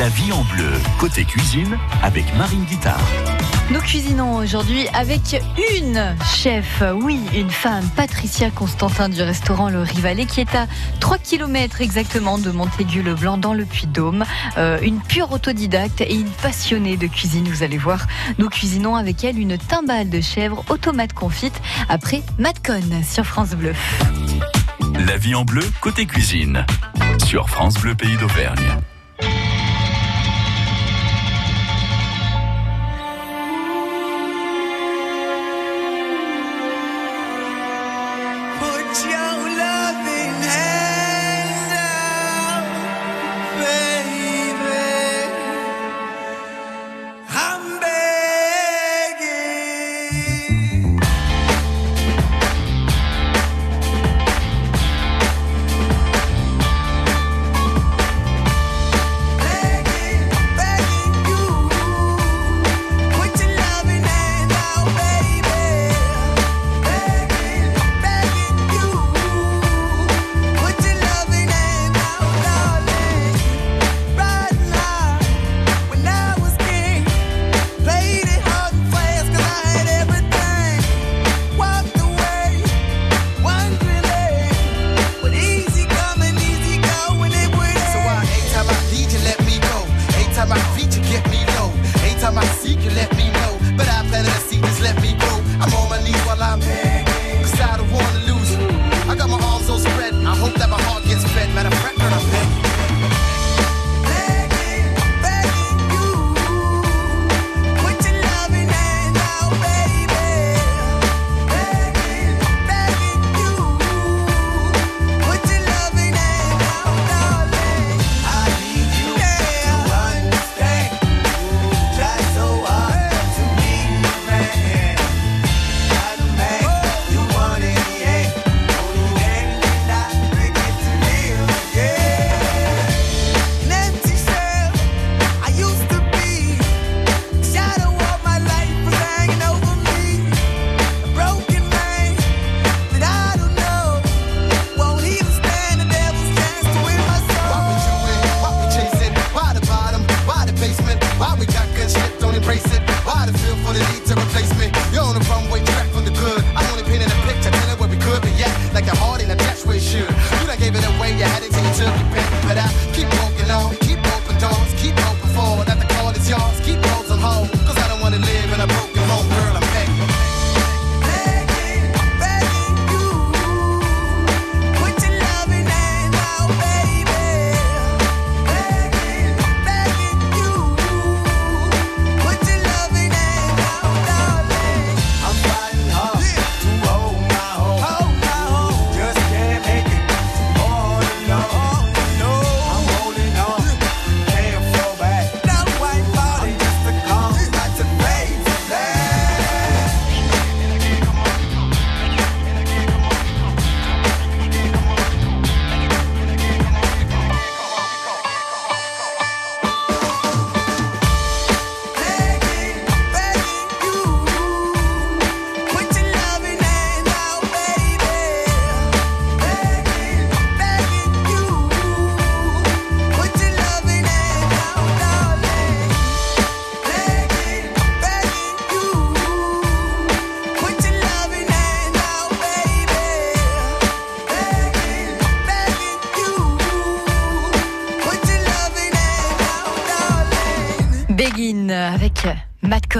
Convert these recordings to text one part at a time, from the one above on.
La vie en bleu, côté cuisine, avec Marine Guitard. Nous cuisinons aujourd'hui avec une chef, oui, une femme, Patricia Constantin du restaurant Le Rivalet, qui est à 3 km exactement de Montaigu-le-Blanc dans le Puy-de-Dôme. Euh, une pure autodidacte et une passionnée de cuisine, vous allez voir. Nous cuisinons avec elle une timbale de chèvre automate confite après Matcon sur France Bleu. La vie en bleu, côté cuisine, sur France Bleu Pays d'Auvergne.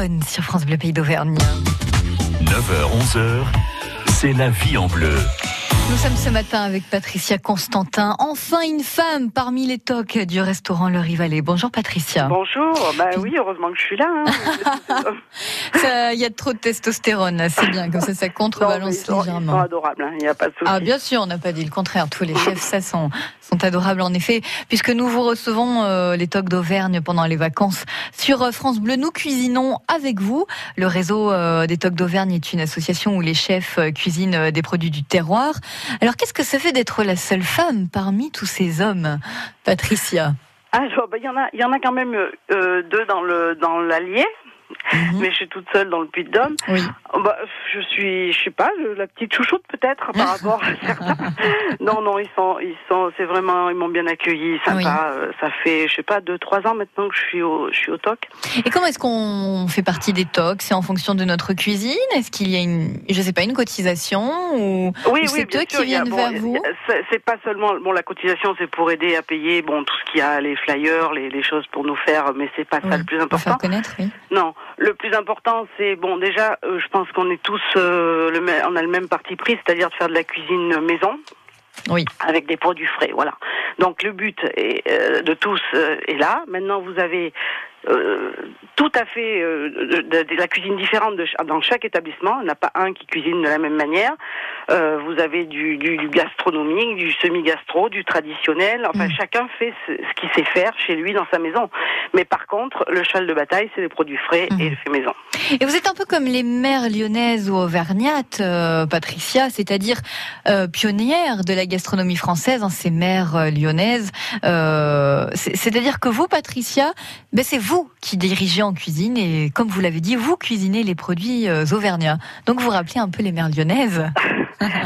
Matcon sur France Bleu Pays d'Auvergne. 9h, 11h, c'est la vie en bleu. Nous sommes ce matin avec Patricia Constantin, enfin une femme parmi les tocs du restaurant Le Rivalet. Bonjour Patricia. Bonjour, bah oui, heureusement que je suis là. hein. Il y a trop de testostérone, c'est bien, comme ça ça Non, contrebalance ils, sont, ils sont légèrement. adorables, hein, il n'y a pas de souci. Ah bien sûr, on n'a pas dit le contraire. Tous les chefs, ça sont, sont adorables en effet, puisque nous vous recevons euh, les tocs d'Auvergne pendant les vacances sur euh, France Bleu. Nous cuisinons avec vous. Le réseau euh, des tocs d'Auvergne est une association où les chefs euh, cuisinent des produits du terroir. Alors qu'est-ce que ça fait d'être la seule femme parmi tous ces hommes, Patricia? Alors, bah, il y en a, il y en a quand même euh, deux dans le dans l'Allier. Mhm. mais je suis toute seule dans le Puy-de-Dôme. Oui. Bah, je suis, je sais pas, la petite chouchoute peut-être par rapport à certains. Non, non, ils sont, ils sont, c'est vraiment, ils m'ont bien accueilli, sympa. Euh, Ça fait, je sais pas, deux, trois ans maintenant que je suis au, je suis au TOC. Et comment est-ce qu'on fait partie des TOC C'est en fonction de notre cuisine? Est-ce qu'il y a une, je sais pas, une cotisation ou Oui, Ou c'est eux sûr, qui a- viennent bon, vers a- vous? c'est- pas seulement, bon, la cotisation, c'est pour aider à payer, bon, tout ce qu'il y a, les flyers, les, les choses pour nous faire, mais c'est pas ça Oui, le plus pour faire important. connaître Oui. Non, le plus important, c'est bon. Déjà, euh, je pense qu'on est tous, euh, le, on a le même parti pris, c'est-à-dire de faire de la cuisine maison. Oui. Avec des produits frais, voilà. Donc le but est, euh, de tous est là. Maintenant, vous avez euh, tout à fait euh, de, de- de la cuisine différente de, dans chaque établissement. Il n'y en a pas un qui cuisine de la même manière. Euh, vous avez du, du, du gastronomique, du semi-gastro, du traditionnel. Enfin, Mm. chacun fait ce, ce qu'il sait faire chez lui dans sa maison. Mais par contre, le cheval de bataille, c'est les produits frais Mm. et le fait maison. Et vous êtes un peu comme les mères lyonnaises ou auvergnates, Patricia, c'est-à-dire pionnières de la gastronomie française, hein, ces mères lyonnaises. C'est- c'est-à-dire que vous, Patricia, ben c'est vous qui dirigez en cuisine et, comme vous l'avez dit, vous cuisinez les produits euh, auvergnats. Donc vous rappelez un peu les mères lyonnaises.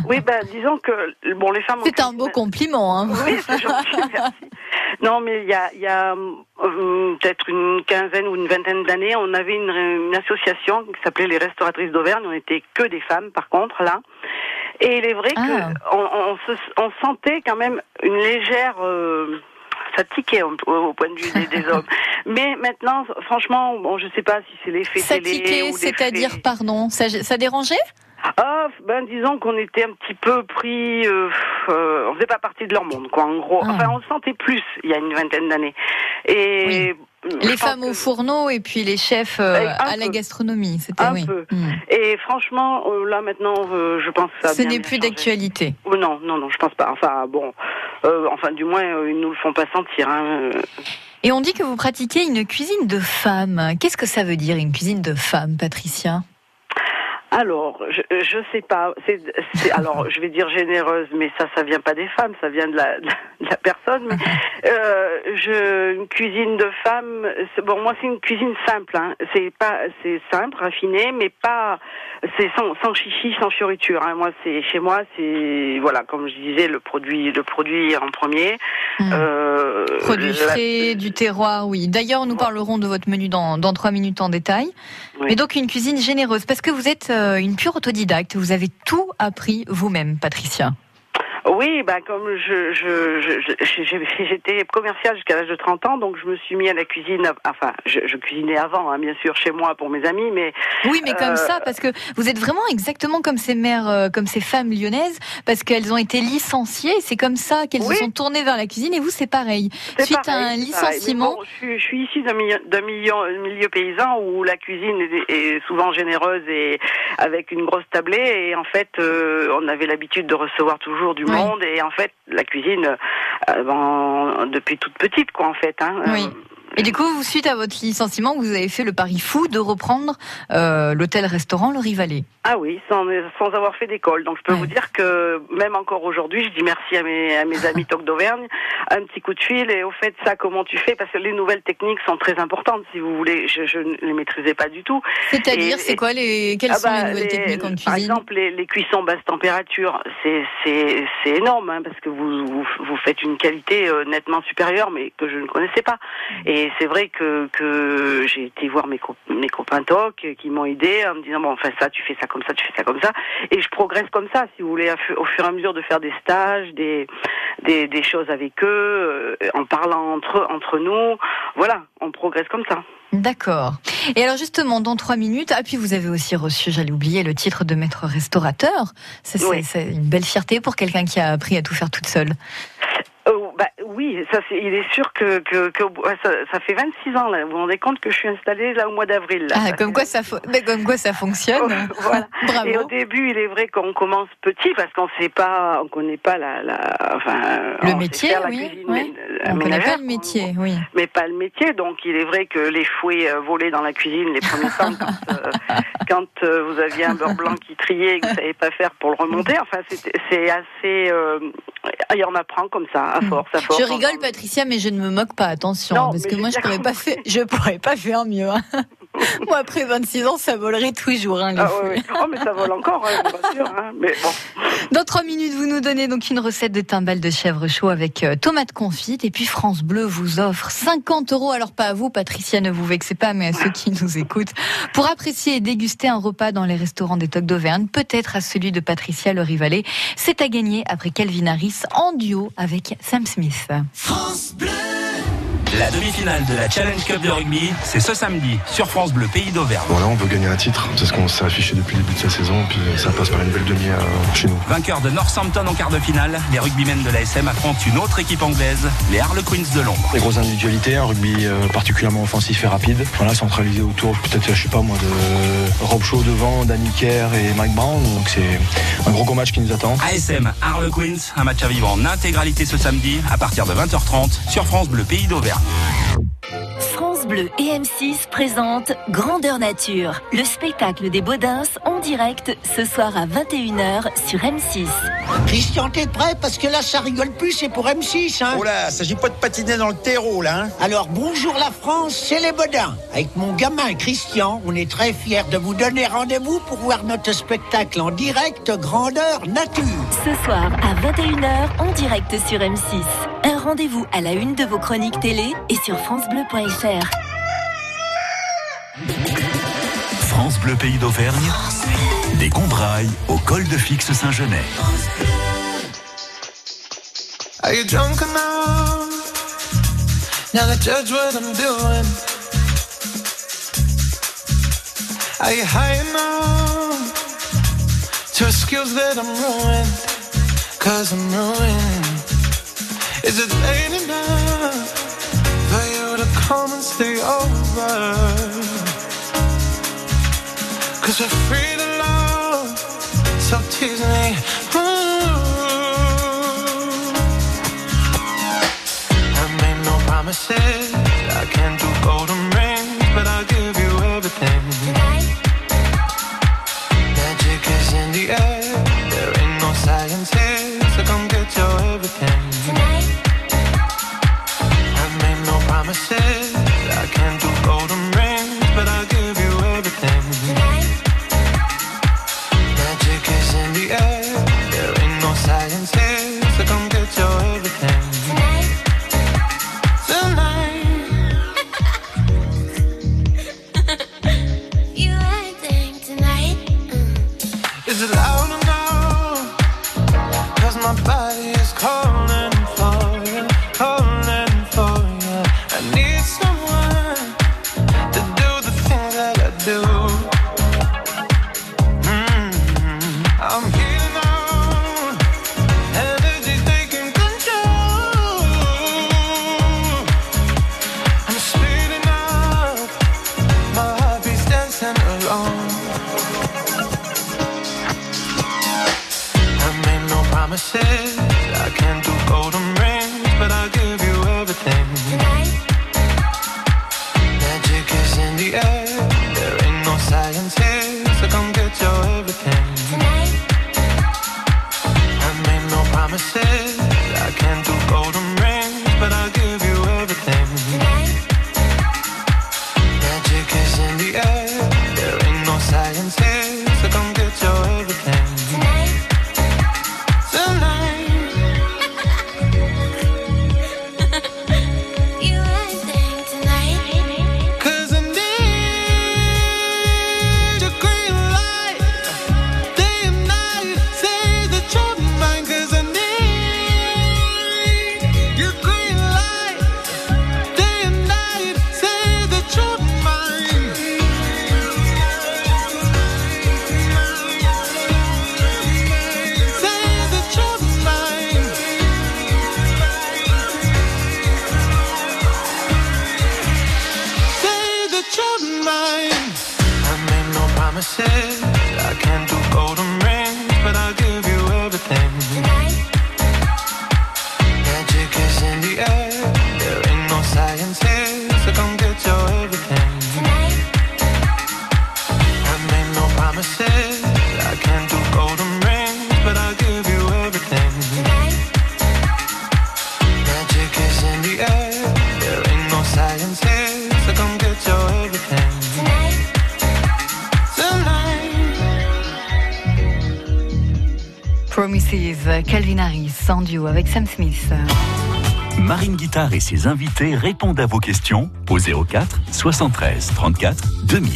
Oui, ben disons que bon, les femmes. C'est un beau compliment. Hein. Oui, c'est gentil, merci. Non, mais il y a, il y a euh, peut-être une quinzaine ou une vingtaine d'années, on avait une, une association qui s'appelait les Restauratrices d'Auvergne. On était que des femmes, par contre, là. Et il est vrai Ah. que on, on sentait quand même une légère. euh, ça tiquait au, point de vue des, des hommes. Mais maintenant, franchement, bon, je sais pas si c'est l'effet télé ou c'est-à-dire, pardon, ça, ça dérangeait? Ah, ben disons qu'on était un petit peu pris, euh, euh, on faisait pas partie de leur monde, quoi. En gros, Ah. enfin, on le sentait plus il y a une vingtaine d'années. Et Les femmes au fourneau et puis les chefs euh, Un à la gastronomie. C'était oui. peu. Hmm. Et franchement, euh, là maintenant, euh, je pense que ça. Ce n'est plus d'actualité. Oh, non, non, non, je pense pas. Enfin, bon, euh, enfin, du moins, ils nous le font pas sentir. Hein. Et on dit que vous pratiquez une cuisine de femme. Qu'est-ce que ça veut dire une cuisine de femme, Patricia? Alors, je, je sais pas. C'est, c'est- alors, je vais dire généreuse, mais ça, ça vient pas des femmes, ça vient de la, de la personne. Mais, euh, je, une cuisine de femme. Bon, moi, c'est une cuisine simple. Hein. C'est pas, c'est simple, raffiné, mais pas. C'est sans, sans chichi, sans fioriture. Hein. Moi, c'est chez moi, c'est voilà, comme je disais, le produit, le produit en premier. Hmm. Euh, Produits la- frais, du terroir, oui. D'ailleurs, nous parlerons de votre menu dans, dans trois minutes en détail. Oui. Mais donc une cuisine généreuse, parce que vous êtes euh, une pure autodidacte. Vous avez tout appris vous-même, Patricia. Oui, bah comme je, je, je- j'étais commerciale jusqu'à l'âge de 30 ans, donc je me suis mis à la cuisine. Enfin, je, je cuisinais avant, hein, bien sûr, chez moi pour mes amis, mais Oui, mais comme Euh, ça, parce que vous êtes vraiment exactement comme ces mères, euh, comme ces femmes lyonnaises, parce qu'elles ont été licenciées. C'est comme ça qu'elles Oui. se sont tournées vers la cuisine. Et vous, c'est pareil. c'est Suite pareil, à un licenciement, bon, je, suis, issue d'un milieu, d'un milieu, milieu paysan où la cuisine est, est souvent généreuse et avec une grosse tablée. Et en fait, euh, on avait l'habitude de recevoir toujours du Oui. Monde. Et en fait, la cuisine, euh, ben, depuis toute petite, quoi, en fait. Hein, Oui. Et du coup, suite à votre licenciement, vous avez fait le pari fou de reprendre euh, l'hôtel-restaurant Le Rivalet. Ah oui, sans, sans avoir fait d'école. Donc je peux Ouais. vous dire que même encore aujourd'hui, je dis merci à mes, à mes amis Toc d'Auvergne, un petit coup de fil et au fait ça, comment tu fais? Parce que les nouvelles techniques sont très importantes, si vous voulez. Je, je ne les maîtrisais pas du tout. C'est-à-dire, c'est quoi les, quelles Ah sont bah, les nouvelles les- techniques en Par cuisine? exemple, les, les cuissons basse température, c'est c'est c'est énorme hein, parce que vous, vous vous faites une qualité euh, nettement supérieure, mais que je ne connaissais pas. Et c'est vrai que que j'ai été voir mes co- mes copains toc euh, qui m'ont aidé en me disant bon enfin ça tu fais ça comme ça, tu fais ça comme ça, et je progresse comme ça si vous voulez au fur et à mesure de faire des stages, des des, des choses avec eux, euh, en parlant entre entre nous, voilà, on progresse comme ça. D'accord. Et alors justement, dans trois minutes, ah puis vous avez aussi reçu, j'allais oublier, le titre de maître restaurateur. C'est Oui. une belle fierté pour quelqu'un qui a appris à tout faire toute seule. Oh, bah, oui, ça, c'est, il est sûr que, que, que ça, ça fait 26 ans, là. Vous vous rendez compte que je suis installée là au mois d'avril. là. Ah, comme quoi ça, mais comme quoi ça fonctionne. voilà. Bravo. Et au début, il est vrai qu'on commence petit parce qu'on sait pas, on connaît pas la, la enfin, Le métier, la oui, cuisine ouais. mé- On connaît pas le métier, oui. mais pas le métier. Donc, il est vrai que les fouets euh, volaient dans la cuisine les premiers temps quand, euh, quand euh, vous aviez un beurre blanc qui triait et que vous savez pas faire pour le remonter. Enfin, c'est, c'est assez, euh, et on apprend comme ça, à force, à force. Je rigole, Patricia, mais je ne me moque pas. Attention, Non, parce que moi, je bien pourrais pas compris. faire, je pourrais pas faire mieux. hein. Moi, après 26 ans, ça volerait toujours. Hein, les Ah ouais, ouais. Oh, mais ça vole encore, hein, rassure. Hein. Mais bon. Dans trois minutes, vous nous donnez donc une recette de timbales de chèvre chaud avec euh, tomates confites. Et puis France Bleu vous offre 50 euros. Alors pas à vous, Patricia, ne vous vexez pas, mais à ceux qui nous écoutent. Pour apprécier et déguster un repas dans les restaurants des Tocs d'Auvergne, peut-être à celui de Patricia Le Rivalet. C'est à gagner après Calvin Harris en duo avec Sam Smith. La demi-finale de la Challenge Cup de rugby, c'est ce samedi sur France Bleu Pays d'Auvergne. Voilà, on veut gagner un titre. C'est ce qu'on s'est affiché depuis le début de la saison. Puis euh, ça passe par une belle demi euh, chez nous. Vainqueur de Northampton en quart de finale, les rugbymen de la SM affrontent une autre équipe anglaise, les Harlequins de Londres. Des grosses individualités, un rugby euh, particulièrement offensif et rapide. Voilà, centralisé autour, peut-être, je sais pas moi, de Rob Shaw devant, Danny Kerr et Mike Brown. Donc c'est un gros gros match qui nous attend. ASM Harlequins, un match à vivre en intégralité ce samedi à partir de 20h30 sur France Bleu Pays d'Auvergne. France Bleu et M6 présentent Grandeur Nature, le spectacle des Baudins en direct ce soir à 21h sur M6. Christian, t'es prêt Parce que là, ça rigole plus, c'est pour M6, hein Oh là, s'agit pas de patiner dans le terreau là. Hein Alors, bonjour la France, c'est les Bodins. Avec mon gamin Christian, on est très fiers de vous donner rendez-vous pour voir notre spectacle en direct Grandeur Nature. Ce soir à 21h en direct sur M6. Un rendez-vous à la une de vos chroniques télé et sur francebleu.fr. France Bleu Pays d'Auvergne, des Combrailles au col de Fixe Saint-Genès. Are you drunk enough? Now to judge what I'm doing. Are you high enough? To excuse that I'm ruined? Cause I'm ruined. Is it late enough for you to come and stay over? Cause we're free to love, so tease me. Promises, Calvin Harris en duo avec Sam Smith. Marine Guitare et ses invités répondent à vos questions au 04 73 34 2000.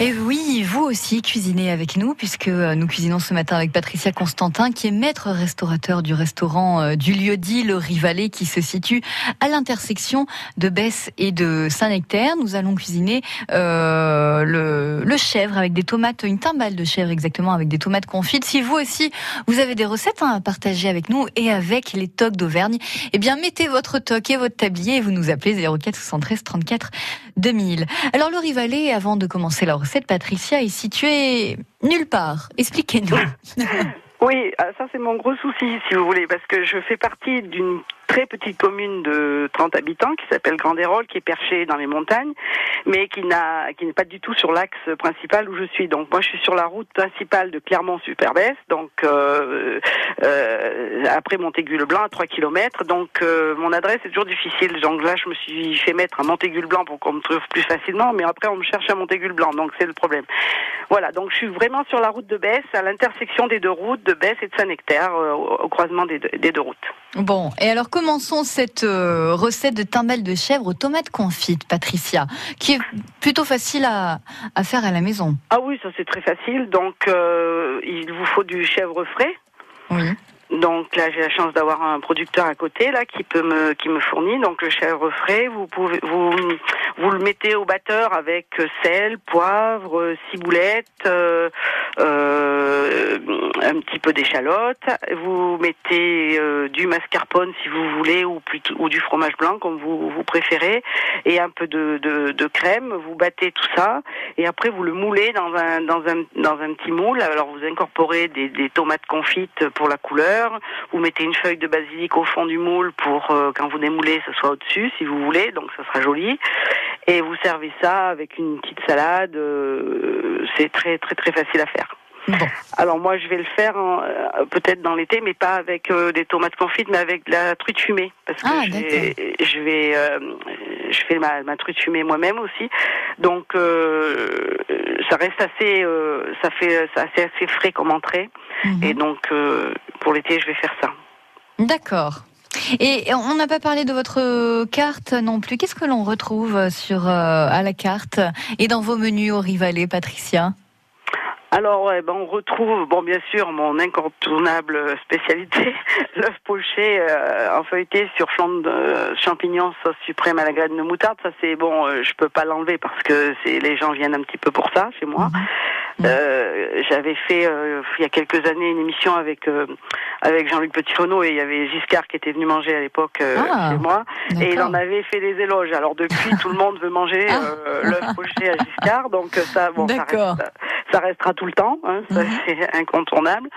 Et oui, aussi cuisinez avec nous, puisque euh, nous cuisinons ce matin avec Patricia Constantin, qui est maître restaurateur du restaurant euh, du lieu-dit Le Rivalet, qui se situe à l'intersection de Besse et de Saint-Nectaire. Nous allons cuisiner euh, le, le chèvre avec des tomates, une timbale de chèvre exactement, avec des tomates confites. Si vous aussi, vous avez des recettes à partager avec nous et avec les tocs d'Auvergne, eh bien mettez votre toc et votre tablier et vous nous appelez 04 73 34 2000. Alors le Rivalet, avant de commencer la recette, Patricia est situé nulle part. Expliquez-nous. Oui, ah, ça c'est mon gros souci, si vous voulez, parce que je fais partie d'une très petite commune de 30 habitants qui s'appelle Grandérol, qui est perchée dans les montagnes, mais qui n'a, qui n'est pas du tout sur l'axe principal où je suis. Donc moi, je suis sur la route principale de Clermont-Superbès, donc euh, euh, après Montaigu-le-Blanc, à 3 km. Donc euh, mon adresse est toujours difficile. Donc là, je me suis fait mettre à Montaigu-le-Blanc pour qu'on me trouve plus facilement, mais après on me cherche à Montaigu-le-Blanc, donc c'est le problème. Voilà, donc je suis vraiment sur la route de Besse, à l'intersection des deux routes de Besse et de Saint-Nectaire, euh, au, au croisement des deux, des deux routes. Bon, et alors commençons cette euh, recette de timbale de chèvre aux tomates confites, Patricia, qui est plutôt facile à, à faire à la maison. Ah oui, ça c'est très facile. Donc euh, il vous faut du chèvre frais. Oui. Donc là, j'ai la chance d'avoir un producteur à côté là qui peut me qui me fournit donc le chèvre frais. Vous pouvez vous vous le mettez au batteur avec euh, sel, poivre, euh, ciboulette, euh, euh, un petit peu d'échalote. Vous mettez euh, du mascarpone si vous voulez ou plutôt ou du fromage blanc comme vous vous préférez et un peu de, de, de crème. Vous battez tout ça et après vous le moulez dans un dans un dans un petit moule. Alors vous incorporez des, des tomates confites pour la couleur. Vous mettez une feuille de basilic au fond du moule pour euh, quand vous démoulez, ce soit au-dessus si vous voulez. Donc ça sera joli. Et vous servez ça avec une petite salade. euh, c'est très très très facile à faire. Bon. Alors moi je vais le faire euh, peut-être dans l'été, mais pas avec euh, des tomates confites, mais avec de la truite fumée, parce que Ah, je vais, je euh, fais ma, ma truite fumée moi-même aussi, donc ça reste assez, ça fait, assez assez frais comme entrée, Mhm. et donc pour l'été je vais faire ça. D'accord. Et on n'a pas parlé de votre carte non plus. Qu'est-ce que l'on retrouve sur euh, à la carte et dans vos menus au Rivalet, Patricia? Alors, ouais, ben, on retrouve, bon, bien sûr, mon incontournable spécialité, l'œuf poché euh, en feuilleté sur flanc de euh, champignons, sauce suprême à la graine de moutarde. Ça, c'est bon, euh, je peux pas l'enlever parce que c'est les gens viennent un petit peu pour ça chez moi. Euh, J'avais fait euh, il y a quelques années une émission avec euh, avec Jean-Luc Petitfonneau et il y avait Giscard qui était venu manger à l'époque Ah, chez moi et il en avait fait des éloges. Alors depuis, tout le monde veut manger l'œuf poché à Giscard, donc ça, bon, ça, reste- ça restera tout le temps, hein, Mhm. c'est incontournable.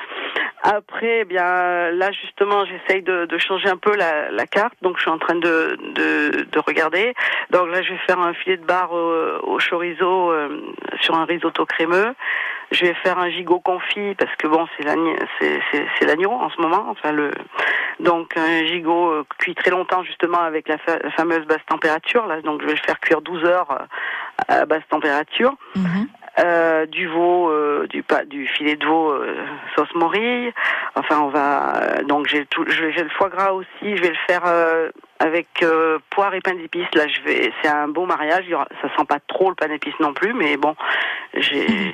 Après, eh bien là justement, j'essaye de, de changer un peu la, la carte, donc je suis en train de, de, de regarder. Donc là, je vais faire un filet de bar au, au chorizo euh, sur un risotto crémeux. Je vais faire un gigot confit parce que bon, c'est l'agneau, c'est, en ce moment. Enfin le, donc un gigot euh, cuit très longtemps justement avec la, fa- la fameuse basse température. Là, donc je vais le faire cuire 12 heures euh, à basse température. Mhm. Euh, du veau, euh, du pa- du filet de veau euh, sauce morille. Enfin, on va euh, donc j'ai tout, j'ai le foie gras aussi. Je vais le faire euh, avec euh, poire et pain d'épices. Là, je vais, c'est un beau mariage. Ça sent pas trop le pain d'épices non plus, mais bon, j'ai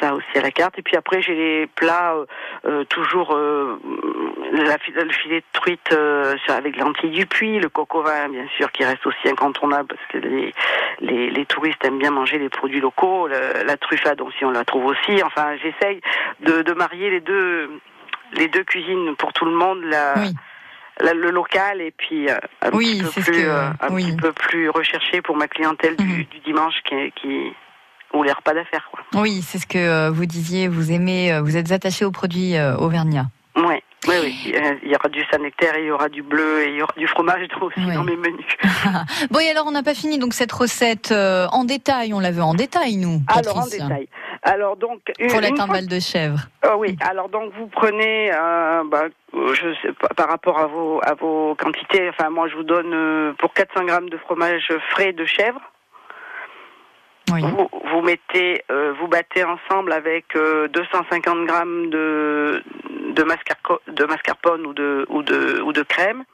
ça aussi à la carte. Et puis après, j'ai les plats euh, euh, toujours euh, la, le filet de truite euh, avec lentilles du puits, le au vin, bien sûr, qui reste aussi incontournable parce que les les, les touristes aiment bien manger les produits locaux, la truffade aussi on la trouve aussi. Enfin, j'essaye de, de marier les deux les deux cuisines pour tout le monde. Le local et puis euh, un Oui, petit peu c'est ce plus que- euh, un oui. petit peu plus recherché pour ma clientèle du, Mhm. du dimanche qui qui ou les repas d'affaires quoi. Oui, c'est ce que euh, vous disiez. Vous aimez, vous êtes attaché aux produits auvergnats. Oui, oui, Euh, il y aura du Saint-Nectaire, il y aura du bleu et il y aura du fromage aussi dans mes menus. Bon, et alors on n'a pas fini donc cette recette euh, en détail. On la veut en détail, nous. Alors en détail. Alors donc une, Pour la timbale de chèvre. Ah oui, alors donc vous prenez, euh, bah, euh, je sais pas, par rapport à vos à vos quantités. Enfin, moi je vous donne euh, pour 400 grammes de fromage frais de chèvre. Oui. Vous, vous mettez, euh, vous battez ensemble avec euh, 250 grammes de de, mascarco- de mascarpone ou de ou de ou de crème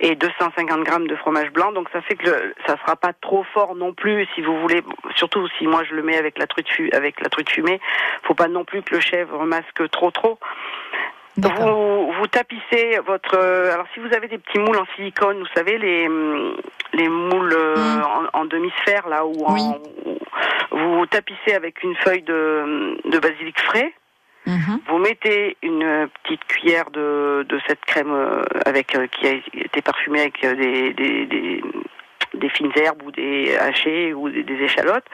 et 250 grammes de fromage blanc. Donc ça fait que le, ça sera pas trop fort non plus. Si vous voulez, surtout si moi je le mets avec la truite avec la truite fumée, faut pas non plus que le chèvre masque trop trop. Vous, vous tapissez votre. euh, alors, si vous avez des petits moules en silicone, vous savez, les, les moules euh, Mm. en, en demi-sphère, là, où Oui. vous tapissez avec une feuille de, de basilic frais. Mhm. Vous mettez une petite cuillère de, de cette crème euh, avec euh, qui a été parfumée avec euh, des, des, des, des fines herbes ou des hachés ou des, des échalotes.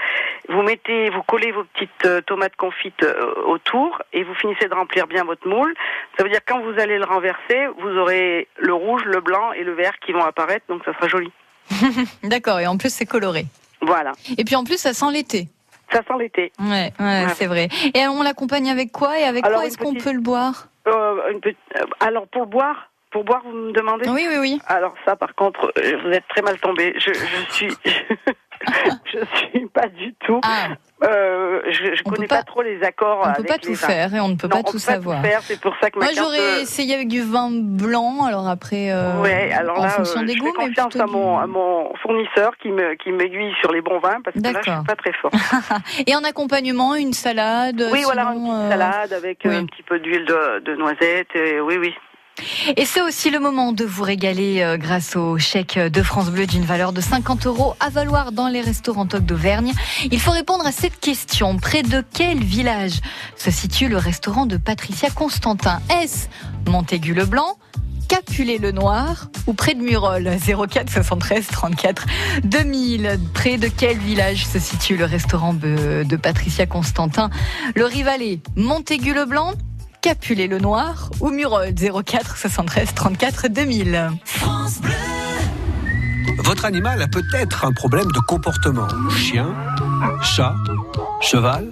Vous mettez, vous collez vos petites tomates confites autour et vous finissez de remplir bien votre moule. Ça veut dire que quand vous allez le renverser, vous aurez le rouge, le blanc et le vert qui vont apparaître, donc ça sera joli. D'accord, et en plus c'est coloré. Voilà, Et puis en plus ça sent l'été. Ça sent l'été. Ouais, ouais, Ouais. c'est vrai. Et on l'accompagne avec quoi Et avec Alors, quoi est-ce qu'on petite- peut le boire? Euh, une petite- euh, alors pour boire, pour boire, vous me demandez? Oui, oui, oui. Alors ça, par contre, euh, vous êtes très mal tombé. Je, je suis, je suis pas du tout. Ah, Euh, je je On peut connais pas- pas, trop les accords. on peut avec pas tout faire et on ne peut Non, pas on tout peut savoir. faire. C'est pour ça que ma Moi, j'aurais euh, essayé avec du vin blanc, alors après, euh, ouais, alors en là, fonction euh, des je goûts, fais mais confiance plutôt à mon, du- à mon fournisseur qui me qui m'aiguille sur les bons vins parce que là, je suis pas très fort. Et en accompagnement, une salade. oui, voilà, une sinon, petite euh, salade avec oui. un petit peu d'huile de, de noisette. Et, oui, oui. Et c'est aussi le moment de vous régaler euh, grâce au chèque de France Bleu d'une valeur de 50 euros à valoir dans les restaurants Toc d'Auvergne. Il faut répondre à cette question. Près de quel village se situe le restaurant de Patricia Constantin? Est-ce Montaigu-le-Blanc Capulet-le-Noir ou près de Murol? 04 73 34 2000. Près de quel village se situe le restaurant de, de Patricia Constantin? Le Rivalet, Montaigu-le-Blanc Capulet-le-Noir ou Murol 04 73 34 2000. Votre animal a peut-être un problème de comportement. Chien, chat, cheval,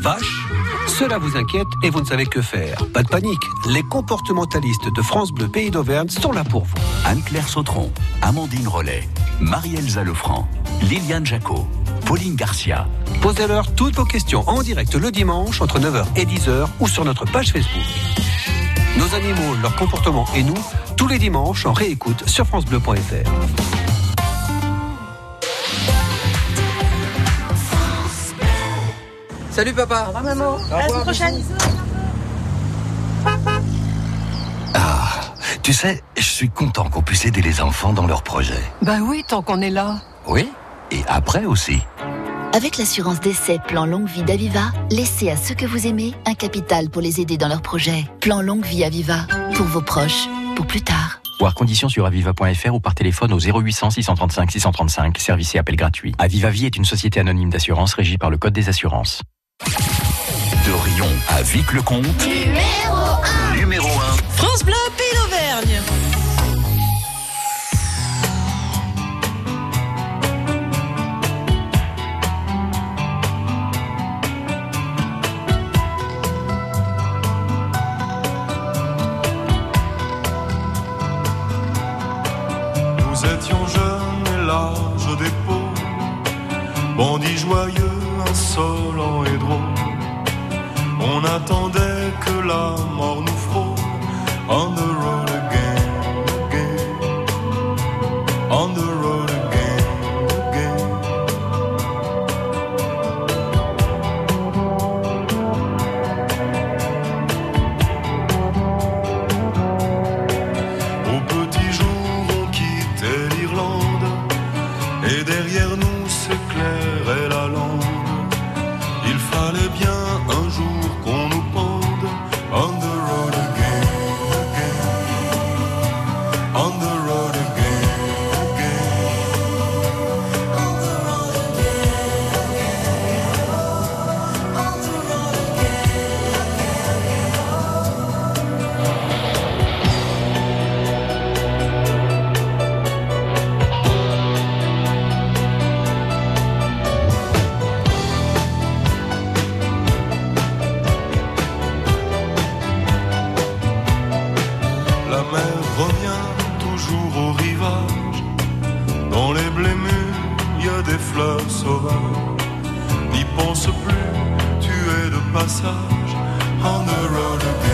vache. Cela vous inquiète et vous ne savez que faire. Pas de panique. Les comportementalistes de France Bleu Pays d'Auvergne sont là pour vous. Anne-Claire Sautron, Amandine Rollet, Marie-Elsa Lefranc, Liliane Jacot, Pauline Garcia. Posez-leur toutes vos questions en direct le dimanche entre 9h et 10h ou sur notre page Facebook. Nos animaux, leur comportement et nous, tous les dimanches en réécoute sur francebleu.fr. Salut papa. Au revoir maman. À la semaine prochaine. Ah, tu sais, je suis content qu'on puisse aider les enfants dans leurs projets. Bah oui, tant qu'on est là. Oui, et après aussi. Avec l'assurance d'essai Plan Longue Vie d'Aviva, laissez à ceux que vous aimez un capital pour les aider dans leurs projets. Plan Longue Vie Aviva, pour vos proches, pour plus tard. Voir conditions sur aviva.fr ou par téléphone au 0800 635 635, service et appel gratuit. Aviva Vie est une société anonyme d'assurance régie par le Code des assurances. De Rion à Vic-le-Comte, Numéro 1. numéro 1. France Bleu, insolents et drôles. On attendait que la mort nous frôle. On the road plus, tu es de passage. On the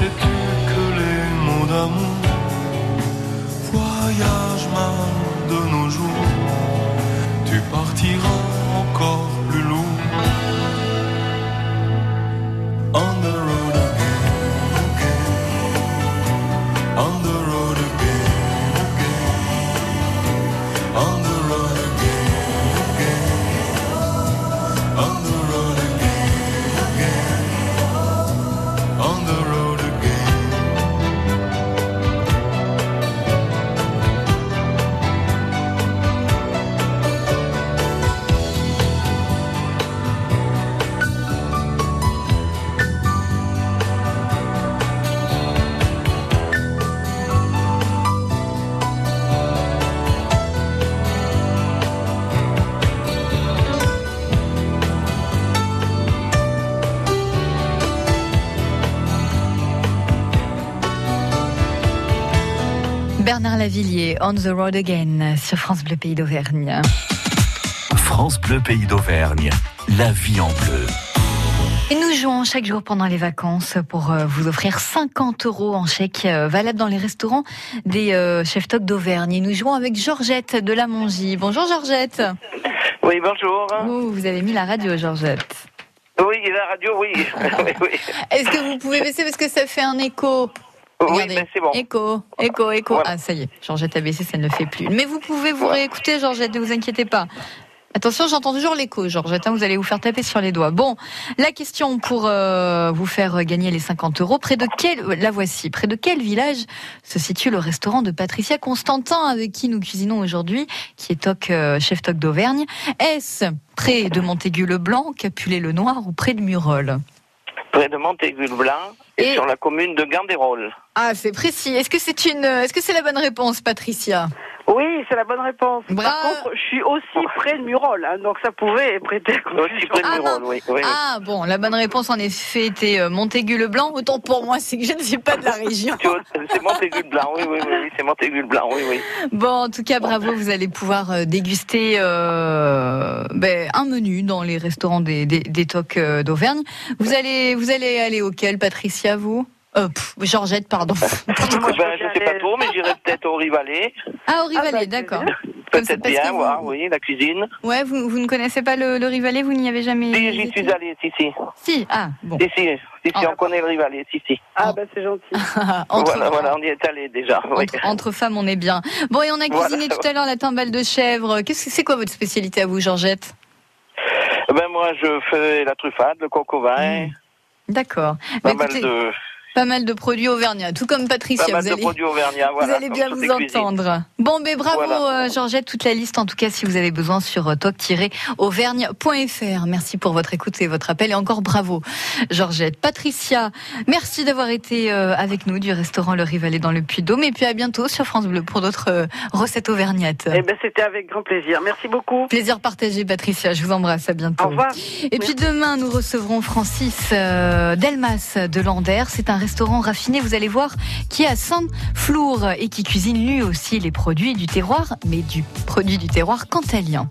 sais-tu que les mots d'amour Bernard Lavillier, On the Road Again, sur France Bleu Pays d'Auvergne. France Bleu Pays d'Auvergne. La vie en bleu. Et nous jouons chaque jour pendant les vacances pour euh, vous offrir 50 euros en chèque euh, valable dans les restaurants des euh, chefs toc d'Auvergne. Et nous jouons avec Georgette de la Mongie. Bonjour Georgette. Oui, bonjour. Oh, vous avez mis la radio Georgette. Oui, la radio, oui. oui, oui. Est-ce que vous pouvez baisser parce que ça fait un écho? Oui, c'est bon. Écho, écho, écho. Ah, ça y est, Georgette a baissé, ça ne le fait plus. Mais vous pouvez vous réécouter, Georgette, ne vous inquiétez pas. Attention, j'entends toujours l'écho, Georgette, hein, vous allez vous faire taper sur les doigts. Bon, la question pour euh, vous faire gagner les 50 euros, près de quel, la voici, près de quel village se situe le restaurant de Patricia Constantin, avec qui nous cuisinons aujourd'hui, qui est toc, euh, chef toc d'Auvergne? Est-ce près de Montaigu-le-Blanc, Capulet-le-Noir ou près de Murol? Près de Montaigu-le-Blanc et, sur la commune de Gandérol. Ah, c'est précis. Est-ce que c'est une, est-ce que c'est la bonne réponse, Patricia Oui, c'est la bonne réponse. Bra- Par contre, je suis aussi près de Murol, hein, donc ça pouvait prêter à. Aussi près de Ah, Murol, oui. oui. Ah bon, la bonne réponse en effet était euh, Montaigu-le-Blanc. Autant pour moi, c'est que je ne suis pas de la région. C'est Montaigu-le-Blanc, oui, oui, oui, oui, c'est Montaigu-le-Blanc, oui, oui. Bon, en tout cas, bravo, vous allez pouvoir euh, déguster euh, ben, un menu dans les restaurants des, des, des tocs d'Auvergne. Vous allez, vous allez aller auquel, Patricia, vous? Euh, pff, Georgette, pardon. Ben, je sais pas trop, mais j'irai peut-être au Rivalet. Ah, au Rivalet, d'accord. Comme ça, Peut-être bien, vous- voir, oui, la cuisine. Ouais, vous, vous ne connaissez pas le, le Rivalet, vous n'y avez jamais Si, j'y suis allé, si, si. Si, ah, bon. Si, si, si, si, on connaît le Rivalet, si, si. Ah, bah c'est gentil. Entre- Voilà, voilà, on y est allé déjà, oui. Entre, entre femmes, on est bien. Bon, et on a cuisiné tout à l'heure la timbale de chèvre. Qu'est-ce que c'est quoi votre spécialité à vous, Georgette? Ben, moi, je fais la truffade, le coq au vin, D'accord. pas Bah, mal écoutez, de, Pas mal de produits auvergnats, tout comme Patricia. pas mal vous de allez, produits auvergnats, voilà. vous allez bien vous entendre. Bon, mais bravo Voilà. euh, Georgette, toute la liste en tout cas si vous avez besoin sur euh, toc-auvergne.fr. Merci pour votre écoute et votre appel et encore bravo Georgette. Patricia, merci d'avoir été euh, avec nous du restaurant Le Rivalet dans le Puy-de-Dôme et puis à bientôt sur France Bleu pour d'autres recettes auvergnates. Eh ben, c'était avec grand plaisir. Merci beaucoup. Plaisir partagé, Patricia. Je vous embrasse. À bientôt. Au revoir. Et puis demain, nous recevrons Francis Delmas de Lander. C'est un restaurant raffiné, vous allez voir, qui est à Sainte-Flour et qui cuisine lui aussi les produits du terroir, mais du produit du terroir cantalien.